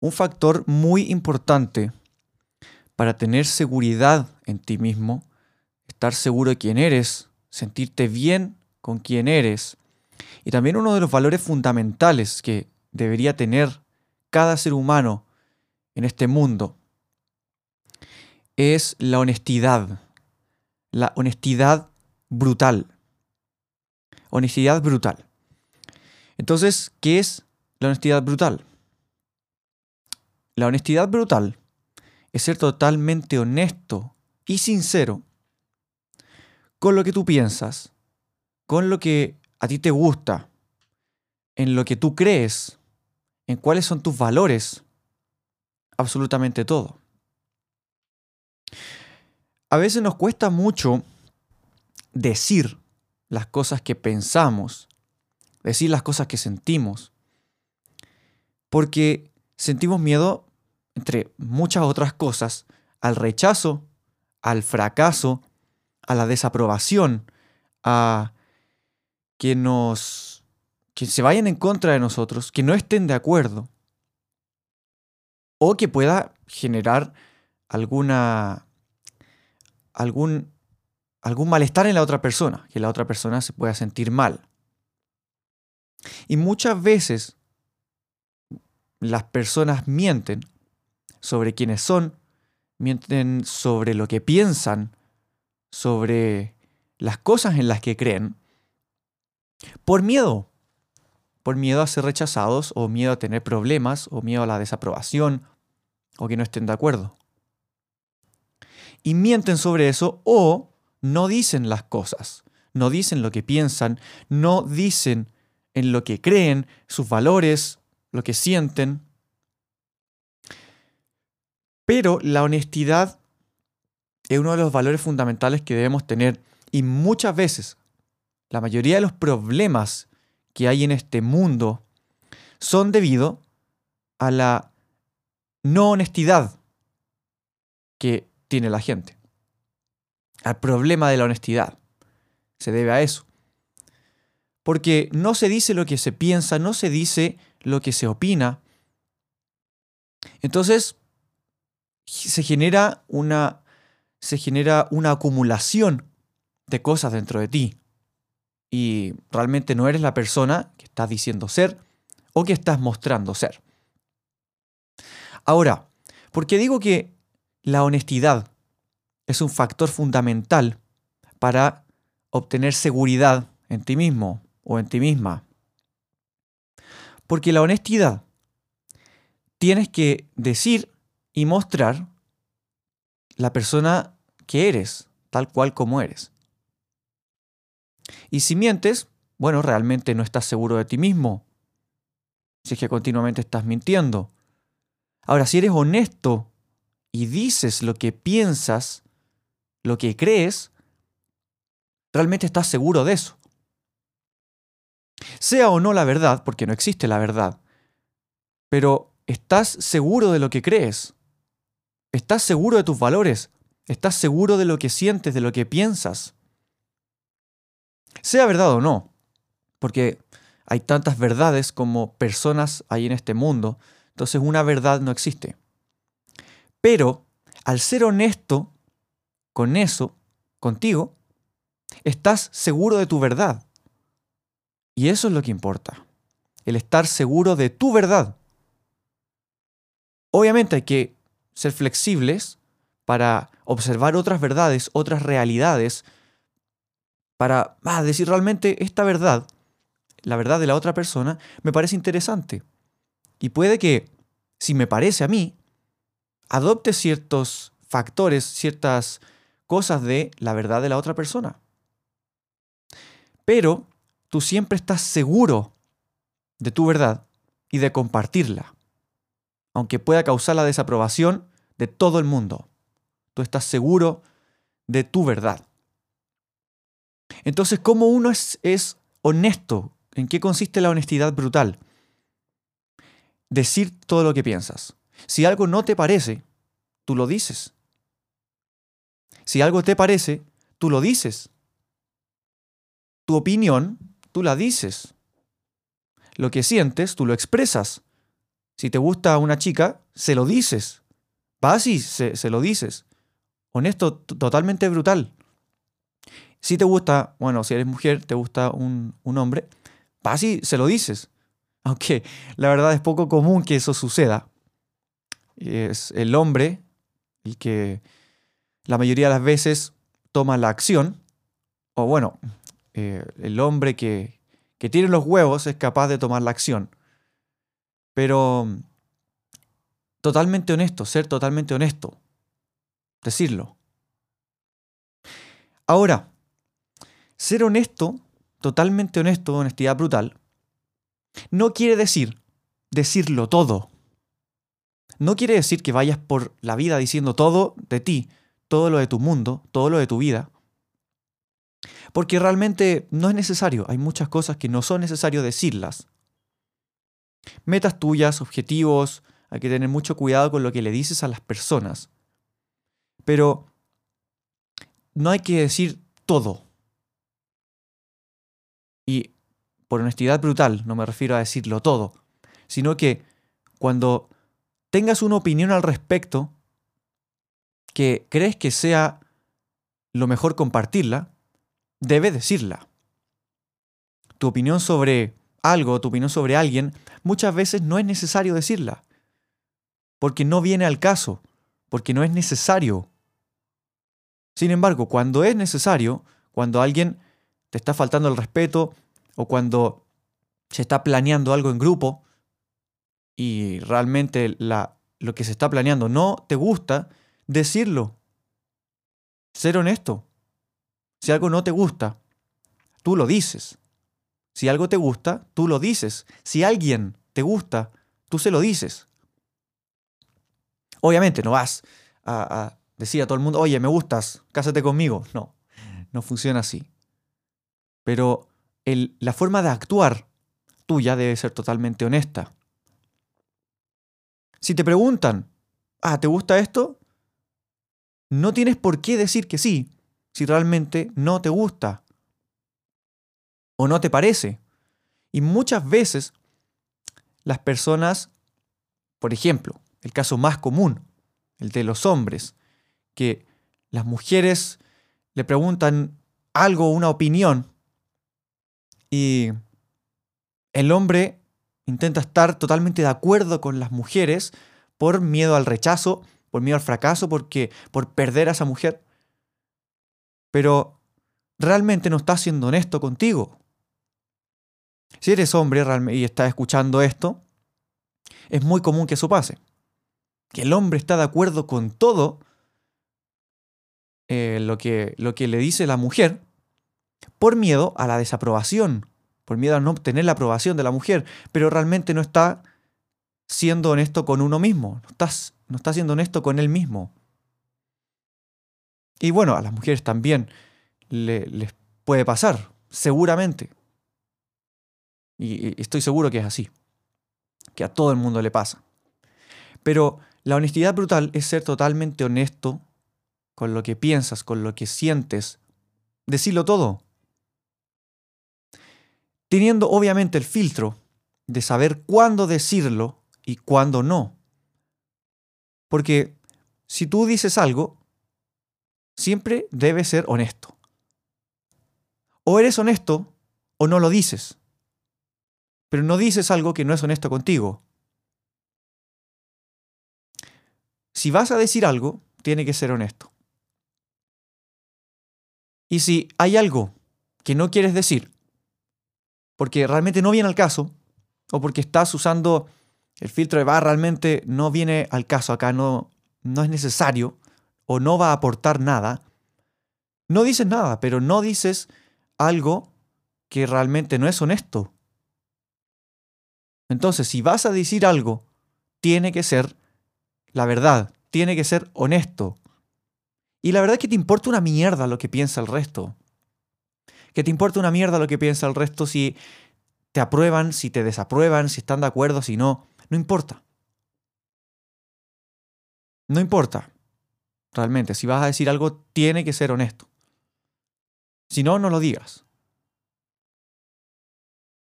Un factor muy importante para tener seguridad en ti mismo, estar seguro de quién eres, sentirte bien con quién eres, y también uno de los valores fundamentales que debería tener cada ser humano en este mundo es la honestidad, la honestidad brutal. Honestidad brutal. Entonces, ¿qué es la honestidad brutal? La honestidad brutal es ser totalmente honesto y sincero con lo que tú piensas, con lo que a ti te gusta, en lo que tú crees, en cuáles son tus valores, absolutamente todo. A veces nos cuesta mucho decir las cosas que pensamos, decir las cosas que sentimos, porque sentimos miedo entre muchas otras cosas, al rechazo, al fracaso, a la desaprobación, a que nos que se vayan en contra de nosotros, que no estén de acuerdo o que pueda generar alguna algún algún malestar en la otra persona, que la otra persona se pueda sentir mal. Y muchas veces las personas mienten sobre quiénes son, mienten sobre lo que piensan, sobre las cosas en las que creen, por miedo, por miedo a ser rechazados o miedo a tener problemas o miedo a la desaprobación o que no estén de acuerdo. Y mienten sobre eso o no dicen las cosas, no dicen lo que piensan, no dicen en lo que creen, sus valores, lo que sienten. Pero la honestidad es uno de los valores fundamentales que debemos tener y muchas veces la mayoría de los problemas que hay en este mundo son debido a la no honestidad que tiene la gente. Al problema de la honestidad. Se debe a eso. Porque no se dice lo que se piensa, no se dice lo que se opina. Entonces, se genera una, se genera una acumulación de cosas dentro de ti. Y realmente no eres la persona que estás diciendo ser o que estás mostrando ser. Ahora, ¿por qué digo que la honestidad es un factor fundamental para obtener seguridad en ti mismo o en ti misma? Porque la honestidad tienes que decir y mostrar la persona que eres, tal cual como eres. Y si mientes, bueno, realmente no estás seguro de ti mismo. Si es que continuamente estás mintiendo. Ahora, si eres honesto y dices lo que piensas, lo que crees, realmente estás seguro de eso. Sea o no la verdad, porque no existe la verdad, pero estás seguro de lo que crees. ¿Estás seguro de tus valores? ¿Estás seguro de lo que sientes, de lo que piensas? Sea verdad o no, porque hay tantas verdades como personas hay en este mundo, entonces una verdad no existe. Pero al ser honesto con eso, contigo, estás seguro de tu verdad. Y eso es lo que importa, el estar seguro de tu verdad. Obviamente hay que ser flexibles para observar otras verdades, otras realidades, para ah, decir realmente esta verdad, la verdad de la otra persona, me parece interesante. Y puede que, si me parece a mí, adopte ciertos factores, ciertas cosas de la verdad de la otra persona. Pero tú siempre estás seguro de tu verdad y de compartirla, aunque pueda causar la desaprobación de todo el mundo. Tú estás seguro de tu verdad. Entonces, ¿cómo uno es, es honesto? ¿En qué consiste la honestidad brutal? Decir todo lo que piensas. Si algo no te parece, tú lo dices. Si algo te parece, tú lo dices. Tu opinión, tú la dices. Lo que sientes, tú lo expresas. Si te gusta una chica, se lo dices. Vas y se, se lo dices. Honesto, totalmente brutal. Si te gusta, bueno, si eres mujer, te gusta un, un hombre, vas y se lo dices. Aunque la verdad es poco común que eso suceda. Es el hombre el que la mayoría de las veces toma la acción, o bueno, eh, el hombre que, que tiene los huevos es capaz de tomar la acción. Pero totalmente honesto, ser totalmente honesto, decirlo. Ahora, ser honesto, totalmente honesto, honestidad brutal, no quiere decir decirlo todo. No quiere decir que vayas por la vida diciendo todo de ti, todo lo de tu mundo, todo lo de tu vida. Porque realmente no es necesario. Hay muchas cosas que no son necesario decirlas. Metas tuyas, objetivos, hay que tener mucho cuidado con lo que le dices a las personas. Pero no hay que decir todo. Y por honestidad brutal, no me refiero a decirlo todo, sino que cuando tengas una opinión al respecto que crees que sea lo mejor compartirla, debes decirla. Tu opinión sobre algo, tu opinión sobre alguien, muchas veces no es necesario decirla, porque no viene al caso, porque no es necesario. Sin embargo, cuando es necesario, cuando alguien te está faltando el respeto o cuando se está planeando algo en grupo y realmente la, lo que se está planeando no te gusta, decirlo. Ser honesto. Si algo no te gusta, tú lo dices. Si algo te gusta, tú lo dices. Si alguien te gusta, tú se lo dices. Obviamente no vas a, decir a todo el mundo, oye, me gustas, cásate conmigo. No, no funciona así. Pero la forma de actuar tuya debe ser totalmente honesta. Si te preguntan, ah, ¿te gusta esto? No tienes por qué decir que sí si realmente no te gusta o no te parece. Y muchas veces las personas, por ejemplo, el caso más común, el de los hombres, que las mujeres le preguntan algo, una opinión, y el hombre intenta estar totalmente de acuerdo con las mujeres por miedo al rechazo, por miedo al fracaso, porque, por perder a esa mujer. Pero realmente no está siendo honesto contigo. Si eres hombre y estás escuchando esto, es muy común que eso pase. Que el hombre está de acuerdo con todo eh, lo, que, lo que le dice la mujer por miedo a la desaprobación, por miedo a no obtener la aprobación de la mujer, pero realmente no está siendo honesto con uno mismo, no, no está siendo honesto con él mismo. Y bueno, a las mujeres también les puede pasar, seguramente. Y estoy seguro que es así, que a todo el mundo le pasa. Pero la honestidad brutal es ser totalmente honesto con lo que piensas, con lo que sientes, decirlo todo teniendo obviamente el filtro de saber cuándo decirlo y cuándo no. Porque si tú dices algo, siempre debes ser honesto. O eres honesto o no lo dices. Pero no dices algo que no es honesto contigo. Si vas a decir algo, tiene que ser honesto. Y si hay algo que no quieres decir, porque realmente no viene al caso, o porque estás usando el filtro de barra, realmente no viene al caso acá, no, no es necesario, o no va a aportar nada, no dices nada, pero no dices algo que realmente no es honesto. Entonces, si vas a decir algo, tiene que ser la verdad, tiene que ser honesto. Y la verdad es que te importa una mierda lo que piensa el resto. Que te importa una mierda lo que piensa el resto si te aprueban, si te desaprueban, si están de acuerdo, si no. No importa. No importa. Realmente, si vas a decir algo, tiene que ser honesto. Si no, no lo digas.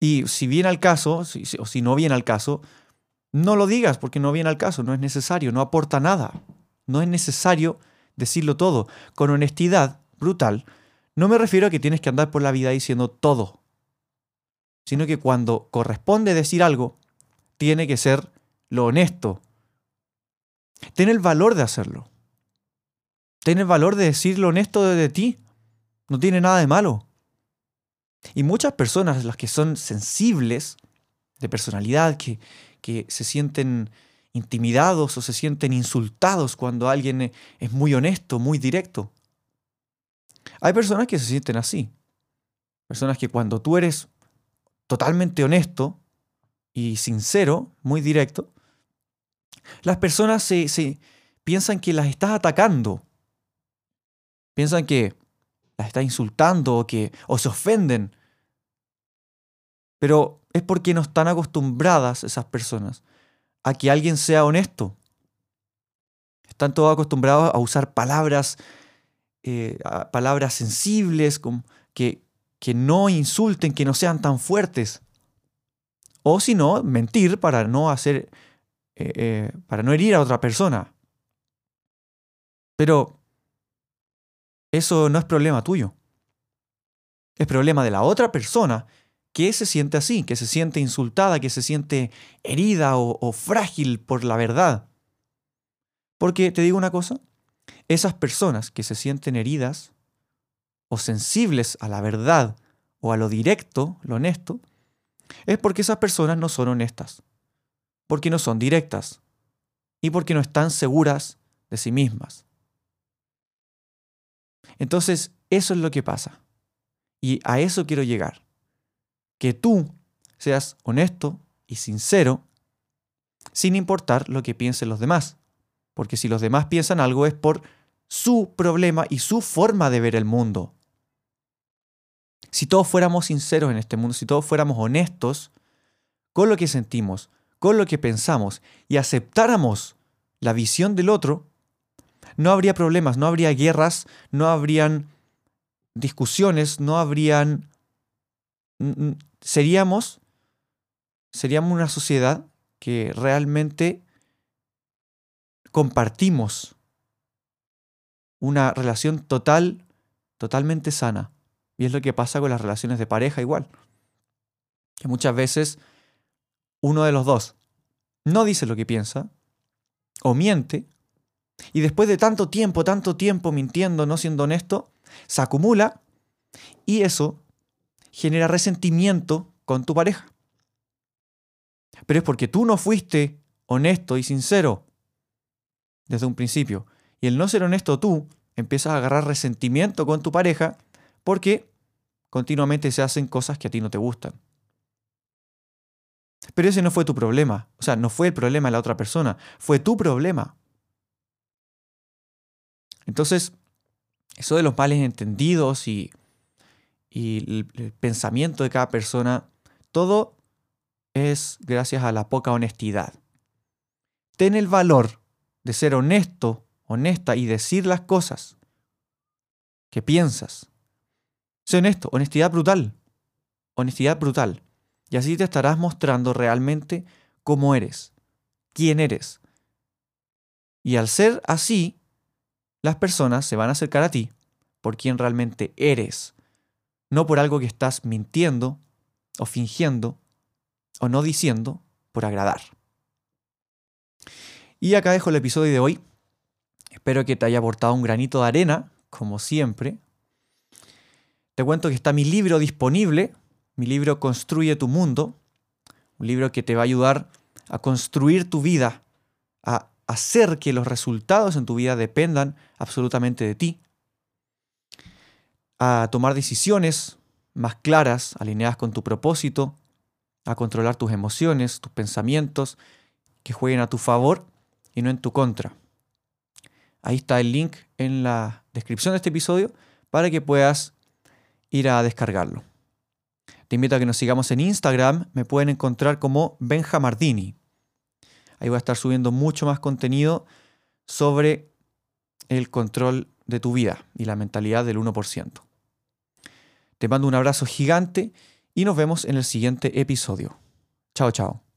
Y si viene al caso, o si no viene al caso, no lo digas porque no viene al caso, no es necesario, no aporta nada. No es necesario decirlo todo. Con honestidad brutal, no me refiero a que tienes que andar por la vida diciendo todo, sino que cuando corresponde decir algo, tiene que ser lo honesto. Ten el valor de hacerlo. Ten el valor de decir lo honesto de ti. No tiene nada de malo. Y muchas personas, las que son sensibles de personalidad, que, que se sienten intimidados o se sienten insultados cuando alguien es muy honesto, muy directo. Hay personas que se sienten así. Personas que cuando tú eres totalmente honesto y sincero, muy directo, las personas se, piensan que las estás atacando. Piensan que las estás insultando o que o se ofenden. Pero es porque no están acostumbradas esas personas a que alguien sea honesto. Están todos acostumbrados a usar palabras, eh, palabras sensibles, que, que no insulten, que no sean tan fuertes. O si no, mentir para no hacer, eh, eh, para no herir a otra persona. Pero eso no es problema tuyo. Es problema de la otra persona que se siente así, que se siente insultada, que se siente herida o, frágil por la verdad. Porque te digo una cosa, esas personas que se sienten heridas o sensibles a la verdad o a lo directo, lo honesto, es porque esas personas no son honestas, porque no son directas y porque no están seguras de sí mismas. Entonces, eso es lo que pasa. Y a eso quiero llegar que tú seas honesto y sincero sin importar lo que piensen los demás. Porque si los demás piensan algo es por su problema y su forma de ver el mundo. Si todos fuéramos sinceros en este mundo, si todos fuéramos honestos con lo que sentimos, con lo que pensamos y aceptáramos la visión del otro, no habría problemas, no habría guerras, no habrían discusiones, no habrían seríamos, seríamos una sociedad que realmente compartimos una relación total, totalmente sana. Y es lo que pasa con las relaciones de pareja igual. Que muchas veces uno de los dos no dice lo que piensa o miente y después de tanto tiempo, tanto tiempo mintiendo, no siendo honesto, se acumula y eso genera resentimiento con tu pareja. Pero es porque tú no fuiste honesto y sincero desde un principio. Y el no ser honesto tú, empiezas a agarrar resentimiento con tu pareja porque continuamente se hacen cosas que a ti no te gustan. Pero ese no fue tu problema. O sea, no fue el problema de la otra persona, fue tu problema. Entonces, eso de los males entendidos y y el, pensamiento de cada persona, todo es gracias a la poca honestidad. Ten el valor de ser honesto, honesta y decir las cosas que piensas. Sé honesto, honestidad brutal. Honestidad brutal. Y así te estarás mostrando realmente cómo eres, quién eres. Y al ser así, las personas se van a acercar a ti por quien realmente eres, no por algo que estás mintiendo o fingiendo o no diciendo por agradar. Y acá dejo el episodio de hoy. Espero que te haya aportado un granito de arena, como siempre. Te cuento que está mi libro disponible, mi libro Construye tu mundo, un libro que te va a ayudar a construir tu vida, a hacer que los resultados en tu vida dependan absolutamente de ti, a tomar decisiones más claras, alineadas con tu propósito, a controlar tus emociones, tus pensamientos, que jueguen a tu favor y no en tu contra. Ahí está el link en la descripción de este episodio para que puedas ir a descargarlo. Te invito a que nos sigamos en Instagram, me pueden encontrar como Benjamardini. Ahí voy a estar subiendo mucho más contenido sobre el control de tu vida y la mentalidad del 1%. Te mando un abrazo gigante y nos vemos en el siguiente episodio. Chao, chao.